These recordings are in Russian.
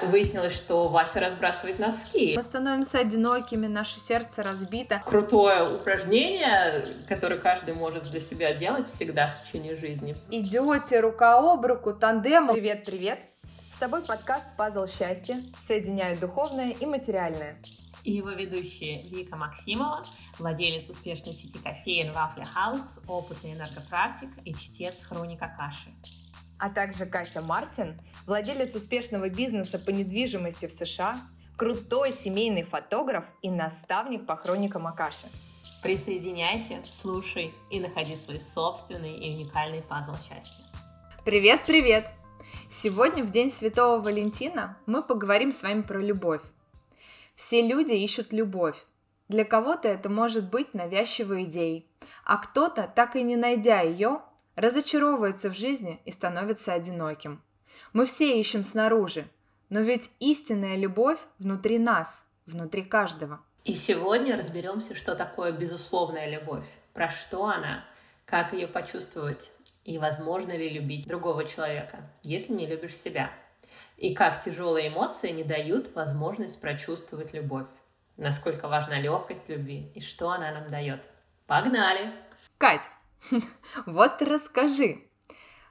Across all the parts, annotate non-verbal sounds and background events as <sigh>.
Выяснилось, что Вася разбрасывает носки. Мы становимся одинокими, наше сердце разбито. Крутое упражнение, которое каждый может для себя делать всегда в течение жизни. Идете рука об руку, тандемом. Привет-привет! С тобой подкаст «Пазл счастья» соединяет духовное и материальное. И его ведущие Вика Максимова, владелец успешной сети кофеин Вафля Хаус, опытный энергопрактик и чтец хроника каши а также Катя Мартин, владелец успешного бизнеса по недвижимости в США, крутой семейный фотограф и наставник по хроникам Акаши. Присоединяйся, слушай и находи свой собственный и уникальный пазл счастья. Привет-привет! Сегодня, в День Святого Валентина, мы поговорим с вами про любовь. Все люди ищут любовь. Для кого-то это может быть навязчивой идеей, а кто-то, так и не найдя ее, разочаровывается в жизни и становится одиноким. Мы все ищем снаружи, но ведь истинная любовь внутри нас, внутри каждого. И сегодня разберемся, что такое безусловная любовь, про что она, как ее почувствовать и возможно ли любить другого человека, если не любишь себя. И как тяжелые эмоции не дают возможность прочувствовать любовь. Насколько важна легкость любви и что она нам дает. Погнали! Кать, <laughs> Вот расскажи,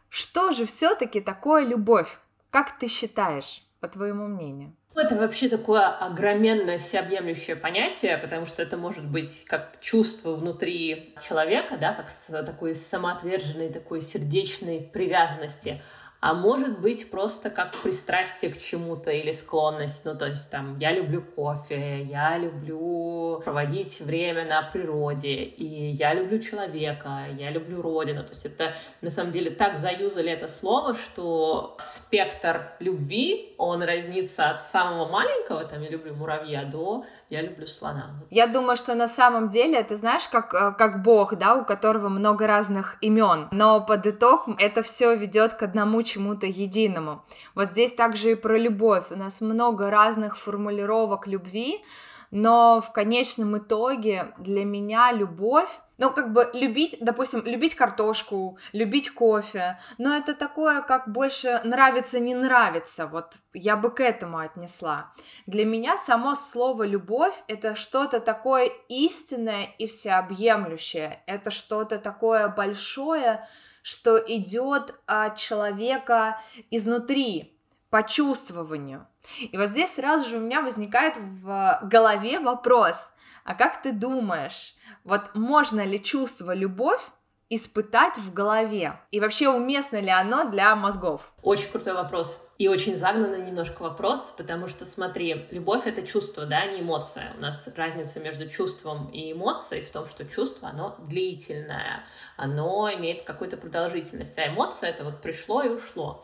что же все-таки такое любовь? Как ты считаешь, по твоему мнению? Это вообще такое огроменное всеобъемлющее понятие, потому что это может быть как чувство внутри человека, да, как такой самоотверженной, такой сердечной привязанности а может быть просто как пристрастие к чему-то или склонность. Ну, то есть там я люблю кофе, я люблю проводить время на природе, и я люблю человека, я люблю родину. То есть это на самом деле так заюзали это слово, что спектр любви, он разнится от самого маленького, там я люблю муравья, до я люблю слона. Я думаю, что на самом деле, ты знаешь, как, э, как Бог, да, у которого много разных имен, но под итог это все ведет к одному чему-то единому. Вот здесь также и про любовь. У нас много разных формулировок любви, но в конечном итоге для меня любовь, ну, как бы любить, допустим, любить картошку, любить кофе, но это такое, как больше нравится, не нравится, вот я бы к этому отнесла. Для меня само слово «любовь» — это что-то такое истинное и всеобъемлющее, это что-то такое большое, что идет от человека изнутри, по чувствованию. И вот здесь сразу же у меня возникает в голове вопрос, а как ты думаешь, вот можно ли чувство любовь испытать в голове? И вообще уместно ли оно для мозгов? Очень крутой вопрос. И очень загнанный немножко вопрос, потому что, смотри, любовь — это чувство, да, не эмоция. У нас разница между чувством и эмоцией в том, что чувство, оно длительное, оно имеет какую-то продолжительность, а эмоция — это вот пришло и ушло.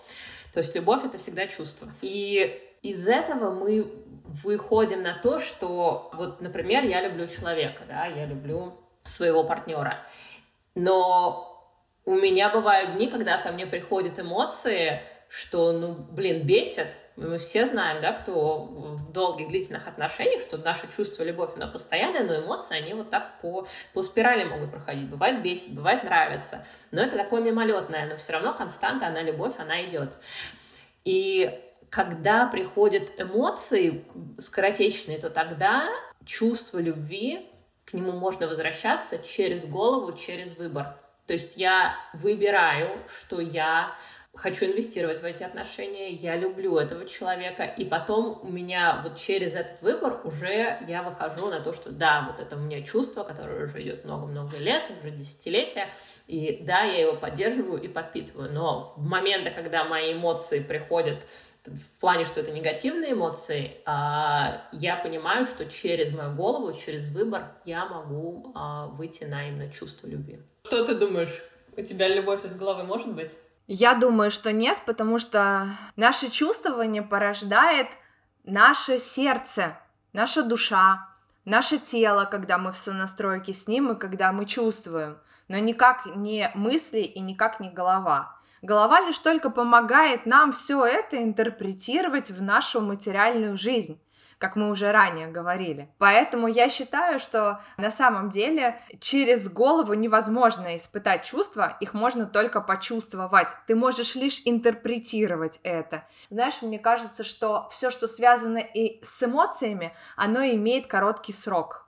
То есть любовь — это всегда чувство. И из этого мы выходим на то, что вот, например, я люблю человека, да, я люблю своего партнера, но у меня бывают дни, когда ко мне приходят эмоции, что, ну, блин, бесит. Мы все знаем, да, кто в долгих длительных отношениях, что наше чувство любовь, оно постоянное, но эмоции, они вот так по, по спирали могут проходить. Бывает бесит, бывает нравится. Но это такое мимолетное, но все равно константа, она любовь, она идет. И когда приходят эмоции скоротечные, то тогда чувство любви, к нему можно возвращаться через голову, через выбор. То есть я выбираю, что я хочу инвестировать в эти отношения, я люблю этого человека, и потом у меня вот через этот выбор уже я выхожу на то, что да, вот это у меня чувство, которое уже идет много-много лет, уже десятилетия, и да, я его поддерживаю и подпитываю, но в моменты, когда мои эмоции приходят в плане, что это негативные эмоции, а, я понимаю, что через мою голову, через выбор я могу а, выйти на именно чувство любви. Что ты думаешь? У тебя любовь из головы может быть? Я думаю, что нет, потому что наше чувствование порождает наше сердце, наша душа, наше тело, когда мы в сонастройке с ним и когда мы чувствуем, но никак не мысли и никак не голова. Голова лишь только помогает нам все это интерпретировать в нашу материальную жизнь. как мы уже ранее говорили. Поэтому я считаю, что на самом деле через голову невозможно испытать чувства, их можно только почувствовать. Ты можешь лишь интерпретировать это. Знаешь, мне кажется, что все, что связано и с эмоциями, оно имеет короткий срок.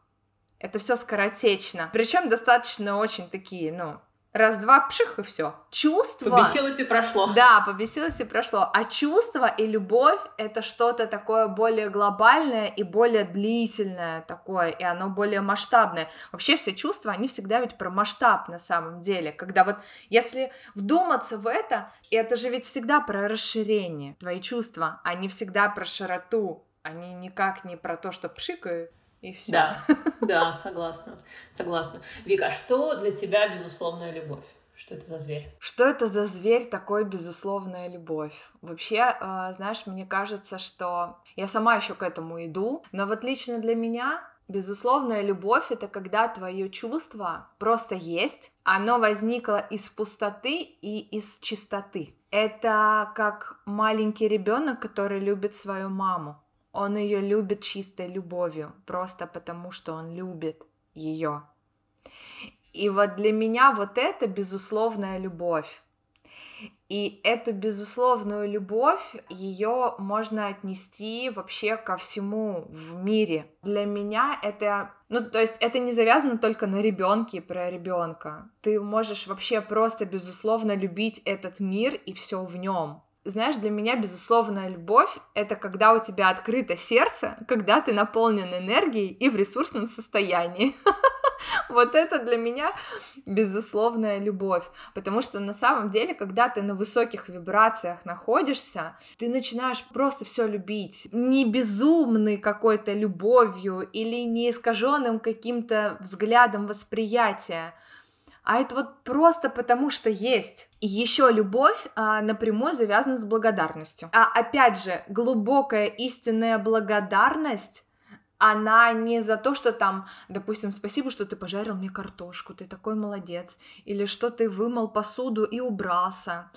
Это все скоротечно. Причем достаточно очень такие, ну, раз-два, пших, и все. Чувство... Побесилось и прошло. Да, побесилось и прошло. А чувство и любовь — это что-то такое более глобальное и более длительное такое, и оно более масштабное. Вообще все чувства, они всегда ведь про масштаб на самом деле. Когда вот, если вдуматься в это, это же ведь всегда про расширение. Твои чувства, они всегда про широту, они никак не про то, что пшикают и все. Да, <laughs> да, согласна, согласна. Вика, а что для тебя безусловная любовь? Что это за зверь? Что это за зверь такой безусловная любовь? Вообще, э, знаешь, мне кажется, что я сама еще к этому иду, но вот лично для меня Безусловная любовь — это когда твое чувство просто есть, оно возникло из пустоты и из чистоты. Это как маленький ребенок, который любит свою маму. Он ее любит чистой любовью, просто потому что он любит ее. И вот для меня вот это безусловная любовь. И эту безусловную любовь, ее можно отнести вообще ко всему в мире. Для меня это, ну, то есть это не завязано только на ребенке про ребенка. Ты можешь вообще просто безусловно любить этот мир и все в нем. Знаешь, для меня безусловная любовь — это когда у тебя открыто сердце, когда ты наполнен энергией и в ресурсном состоянии. <laughs> Вот это для меня безусловная любовь, потому что на самом деле, когда ты на высоких вибрациях находишься, ты начинаешь просто все любить, не безумной какой-то любовью или не искаженным каким-то взглядом восприятия, а это вот просто потому, что есть. И еще любовь а, напрямую завязана с благодарностью. А опять же, глубокая истинная благодарность она не за то, что там, допустим, спасибо, что ты пожарил мне картошку, ты такой молодец, или что ты вымыл посуду и убрался,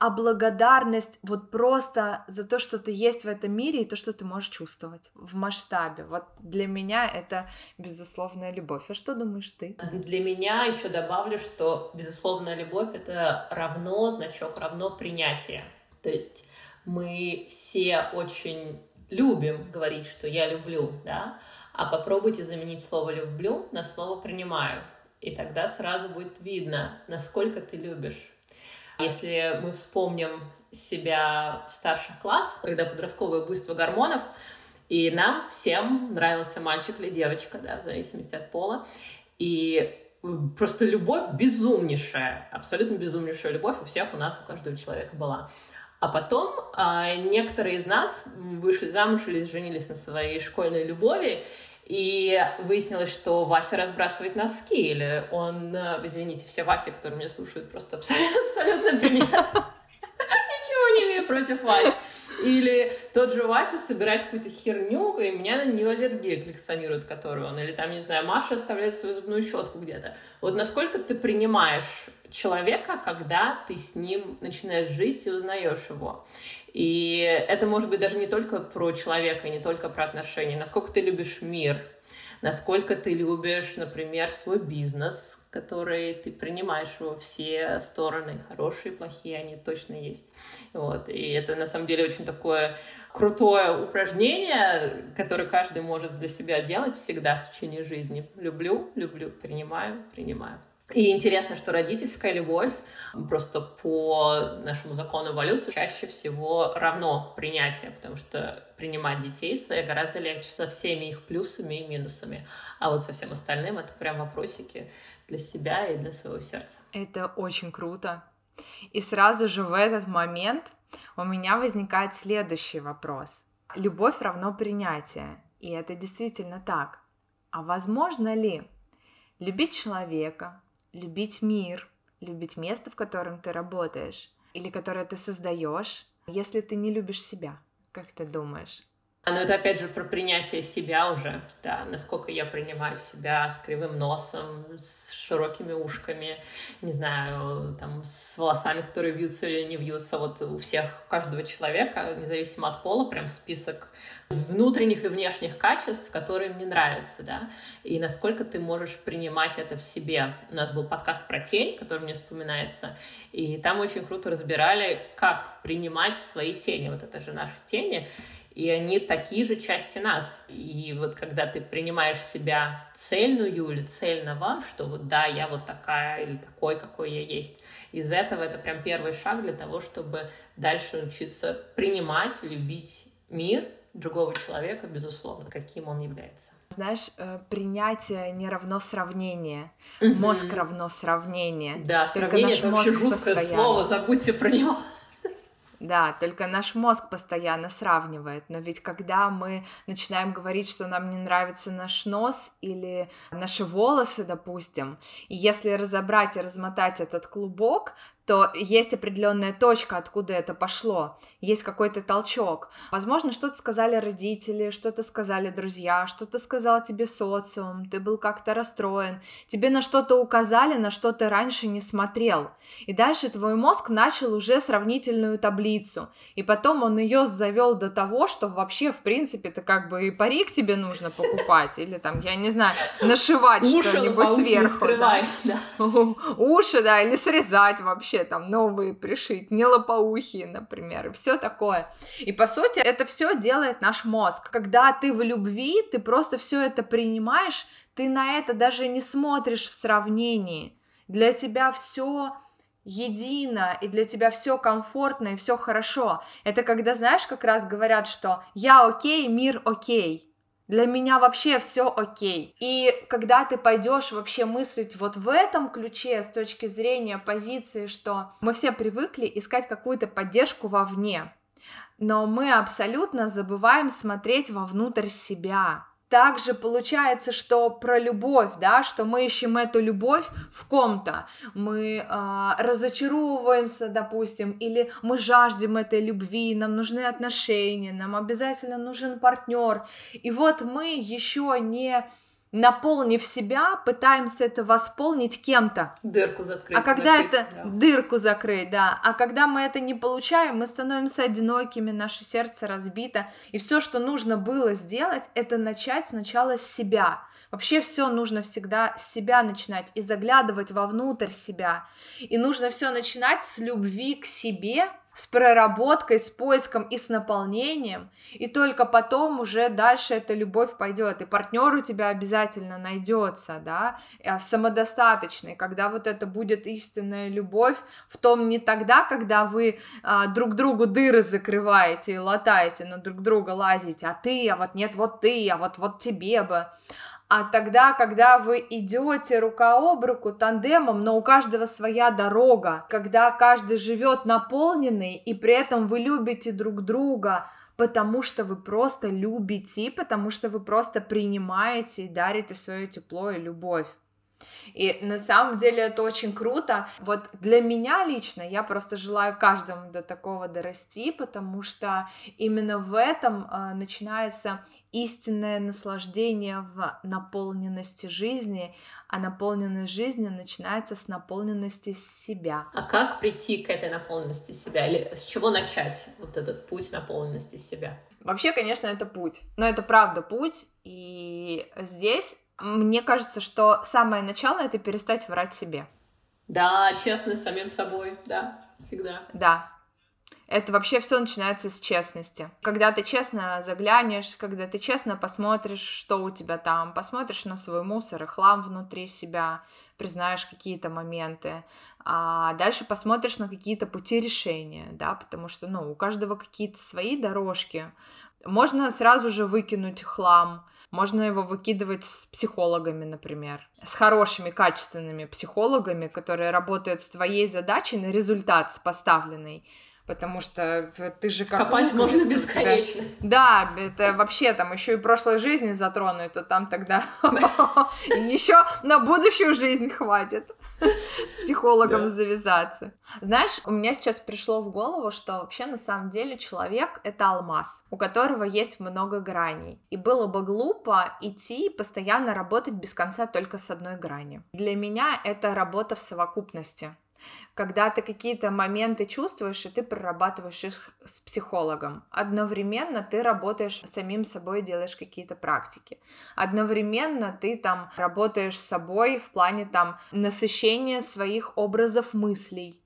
а благодарность вот просто за то, что ты есть в этом мире и то, что ты можешь чувствовать в масштабе. Вот для меня это безусловная любовь. А что думаешь ты? Для меня еще добавлю, что безусловная любовь это равно значок, равно принятие. То есть мы все очень любим говорить, что я люблю, да, а попробуйте заменить слово люблю на слово принимаю. И тогда сразу будет видно, насколько ты любишь если мы вспомним себя в старших классах, когда подростковое буйство гормонов, и нам всем нравился мальчик или девочка, да, в зависимости от пола. И просто любовь безумнейшая, абсолютно безумнейшая любовь у всех у нас, у каждого человека была. А потом а, некоторые из нас вышли замуж или женились на своей школьной любови, и выяснилось, что Вася разбрасывает носки, или он, э, извините, все Васи, которые меня слушают, просто абсолютно, <laughs> абсолютно пример. <laughs> Ничего не имею против Васи. Или тот же Вася собирает какую-то херню, и меня на нее аллергия коллекционирует, которую он. Или там, не знаю, Маша оставляет свою зубную щетку где-то. Вот насколько ты принимаешь человека, когда ты с ним начинаешь жить и узнаешь его. И это может быть даже не только про человека, не только про отношения. Насколько ты любишь мир, насколько ты любишь, например, свой бизнес, который ты принимаешь во все стороны, хорошие, плохие, они точно есть. Вот. И это на самом деле очень такое крутое упражнение, которое каждый может для себя делать всегда в течение жизни. Люблю, люблю, принимаю, принимаю. И интересно, что родительская любовь просто по нашему закону эволюции чаще всего равно принятие, потому что принимать детей своих гораздо легче со всеми их плюсами и минусами. А вот со всем остальным это прям вопросики для себя и для своего сердца. Это очень круто. И сразу же в этот момент у меня возникает следующий вопрос. Любовь равно принятие. И это действительно так. А возможно ли любить человека, любить мир, любить место, в котором ты работаешь или которое ты создаешь, если ты не любишь себя. Как ты думаешь? А, ну это опять же про принятие себя уже, да, насколько я принимаю себя с кривым носом, с широкими ушками, не знаю, там, с волосами, которые вьются или не вьются. Вот у всех, у каждого человека, независимо от пола, прям список внутренних и внешних качеств, которые мне нравятся, да, и насколько ты можешь принимать это в себе. У нас был подкаст про тень, который мне вспоминается, и там очень круто разбирали, как принимать свои тени. Вот это же наши тени, и они такие же части нас. И вот когда ты принимаешь себя цельную или цельного, что вот да, я вот такая или такой, какой я есть, из этого это прям первый шаг для того, чтобы дальше учиться принимать, любить мир другого человека, безусловно, каким он является. Знаешь, э, принятие не равно сравнение. Угу. Мозг равно сравнение. Да, Только сравнение это вообще жуткое постоянно... слово, забудьте про него. Да, только наш мозг постоянно сравнивает. Но ведь когда мы начинаем говорить, что нам не нравится наш нос или наши волосы, допустим, и если разобрать и размотать этот клубок, то есть определенная точка, откуда это пошло, есть какой-то толчок. Возможно, что-то сказали родители, что-то сказали друзья, что-то сказал тебе социум, ты был как-то расстроен, тебе на что-то указали, на что ты раньше не смотрел. И дальше твой мозг начал уже сравнительную таблицу, и потом он ее завел до того, что вообще, в принципе, это как бы и парик тебе нужно покупать, или там, я не знаю, нашивать что-нибудь сверху. Да. <laughs> Уши, да, или срезать вообще там новые пришить, не лопоухие, например, и все такое. И по сути это все делает наш мозг. Когда ты в любви, ты просто все это принимаешь, ты на это даже не смотришь в сравнении. Для тебя все едино, и для тебя все комфортно и все хорошо. Это когда, знаешь, как раз говорят, что я окей, мир окей. Для меня вообще все окей. И когда ты пойдешь вообще мыслить вот в этом ключе с точки зрения позиции, что мы все привыкли искать какую-то поддержку вовне, но мы абсолютно забываем смотреть вовнутрь себя также получается, что про любовь, да, что мы ищем эту любовь в ком-то, мы э, разочаровываемся, допустим, или мы жаждем этой любви, нам нужны отношения, нам обязательно нужен партнер, и вот мы еще не наполнив себя, пытаемся это восполнить кем-то. Дырку закрыть. А когда закрыть, это да. дырку закрыть, да. А когда мы это не получаем, мы становимся одинокими, наше сердце разбито. И все, что нужно было сделать, это начать сначала с себя. Вообще все нужно всегда с себя начинать и заглядывать вовнутрь себя. И нужно все начинать с любви к себе, с проработкой, с поиском и с наполнением, и только потом уже дальше эта любовь пойдет, и партнер у тебя обязательно найдется, да, а самодостаточный, когда вот это будет истинная любовь, в том не тогда, когда вы а, друг другу дыры закрываете и латаете, на друг друга лазите, а ты, а вот нет, вот ты, а вот вот тебе бы, а тогда, когда вы идете рука об руку тандемом, но у каждого своя дорога, когда каждый живет наполненный, и при этом вы любите друг друга, потому что вы просто любите, потому что вы просто принимаете и дарите свое тепло и любовь. И на самом деле это очень круто. Вот для меня лично я просто желаю каждому до такого дорасти, потому что именно в этом э, начинается истинное наслаждение в наполненности жизни, а наполненность жизни начинается с наполненности себя. А как прийти к этой наполненности себя? Или с чего начать вот этот путь наполненности себя? Вообще, конечно, это путь. Но это правда путь. И здесь мне кажется, что самое начало это перестать врать себе. Да, честно с самим собой, да, всегда. Да. Это вообще все начинается с честности. Когда ты честно заглянешь, когда ты честно посмотришь, что у тебя там, посмотришь на свой мусор и хлам внутри себя, признаешь какие-то моменты, а дальше посмотришь на какие-то пути решения, да, потому что, ну, у каждого какие-то свои дорожки. Можно сразу же выкинуть хлам, можно его выкидывать с психологами, например, с хорошими, качественными психологами, которые работают с твоей задачей на результат, с поставленной. Потому что ты же как Копать можно бесконечно. Да, это вообще там еще и прошлой жизни затронуть, то там тогда <laughs> еще на будущую жизнь хватит с психологом завязаться. Знаешь, у меня сейчас пришло в голову, что вообще на самом деле человек — это алмаз, у которого есть много граней. И было бы глупо идти и постоянно работать без конца только с одной грани. Для меня это работа в совокупности когда ты какие-то моменты чувствуешь, и ты прорабатываешь их с психологом. Одновременно ты работаешь самим собой, делаешь какие-то практики. Одновременно ты там работаешь с собой в плане там насыщения своих образов мыслей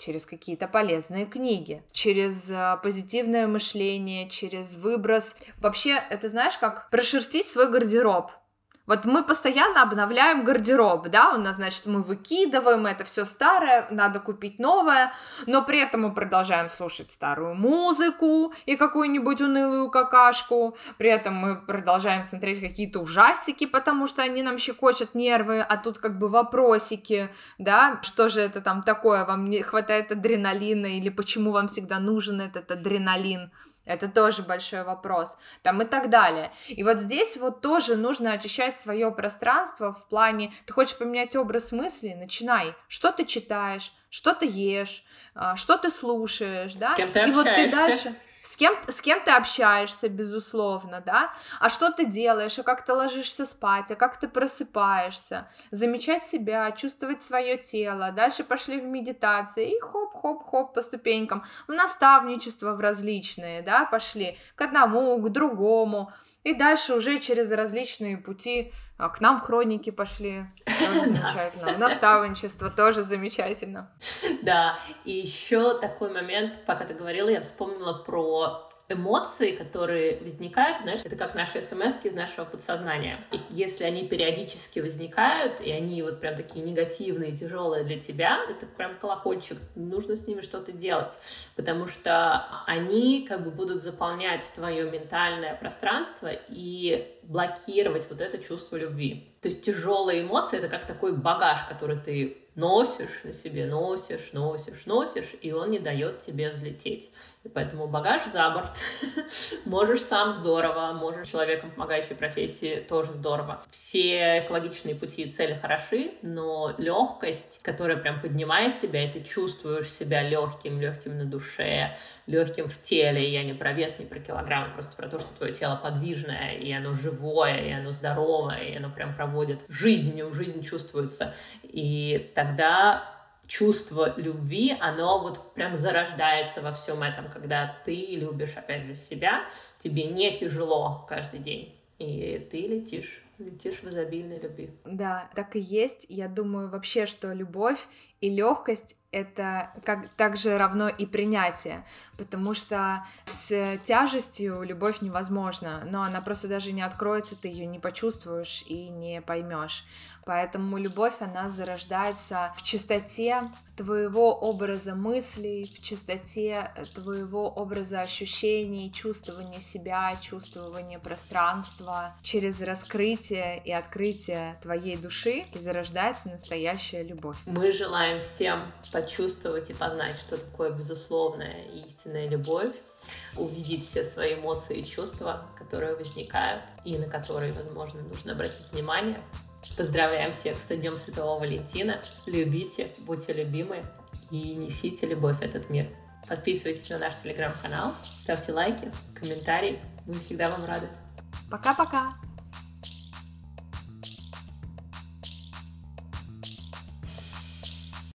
через какие-то полезные книги, через э, позитивное мышление, через выброс. Вообще, это знаешь, как прошерстить свой гардероб. Вот мы постоянно обновляем гардероб, да, у нас, значит, мы выкидываем это все старое, надо купить новое, но при этом мы продолжаем слушать старую музыку и какую-нибудь унылую какашку, при этом мы продолжаем смотреть какие-то ужастики, потому что они нам щекочут нервы, а тут как бы вопросики, да, что же это там такое, вам не хватает адреналина или почему вам всегда нужен этот адреналин, это тоже большой вопрос. Там и так далее. И вот здесь вот тоже нужно очищать свое пространство в плане, ты хочешь поменять образ мысли, начинай. Что ты читаешь, что ты ешь, а, что ты слушаешь, да? С кем ты и общаешься. вот ты дальше с кем, с кем ты общаешься, безусловно, да, а что ты делаешь, а как ты ложишься спать, а как ты просыпаешься, замечать себя, чувствовать свое тело, дальше пошли в медитации и хоп-хоп-хоп по ступенькам, в наставничество в различные, да, пошли. К одному, к другому, и дальше уже через различные пути к нам хроники пошли, тоже замечательно. Наставничество тоже замечательно. Да, и еще такой момент, пока ты говорила, я вспомнила про эмоции, которые возникают, знаешь, это как наши смс из нашего подсознания. И если они периодически возникают, и они вот прям такие негативные, тяжелые для тебя, это прям колокольчик, нужно с ними что-то делать, потому что они как бы будут заполнять твое ментальное пространство и блокировать вот это чувство любви. То есть тяжелые эмоции — это как такой багаж, который ты носишь на себе, носишь, носишь, носишь, и он не дает тебе взлететь. И поэтому багаж за борт. <laughs> можешь сам здорово, можешь человеком помогающей профессии тоже здорово. Все экологичные пути и цели хороши, но легкость, которая прям поднимает тебя, и ты чувствуешь себя легким, легким на душе, легким в теле. Я не про вес, не про килограмм, просто про то, что твое тело подвижное, и оно живое, и оно здоровое, и оно прям проводит жизнь, в нем жизнь чувствуется. И тогда чувство любви, оно вот прям зарождается во всем этом, когда ты любишь, опять же, себя, тебе не тяжело каждый день, и ты летишь летишь в изобильной любви. Да, так и есть. Я думаю вообще, что любовь и легкость это как также равно и принятие, потому что с тяжестью любовь невозможна, но она просто даже не откроется, ты ее не почувствуешь и не поймешь. Поэтому любовь, она зарождается в чистоте твоего образа мыслей, в чистоте твоего образа ощущений, чувствования себя, чувствования пространства. Через раскрытие и открытие твоей души и зарождается настоящая любовь. Мы желаем всем почувствовать и познать, что такое безусловная и истинная любовь, увидеть все свои эмоции и чувства, которые возникают и на которые, возможно, нужно обратить внимание. Поздравляем всех с Днем Святого Валентина. Любите, будьте любимы и несите любовь в этот мир. Подписывайтесь на наш телеграм-канал, ставьте лайки, комментарии. Мы всегда вам рады. Пока-пока!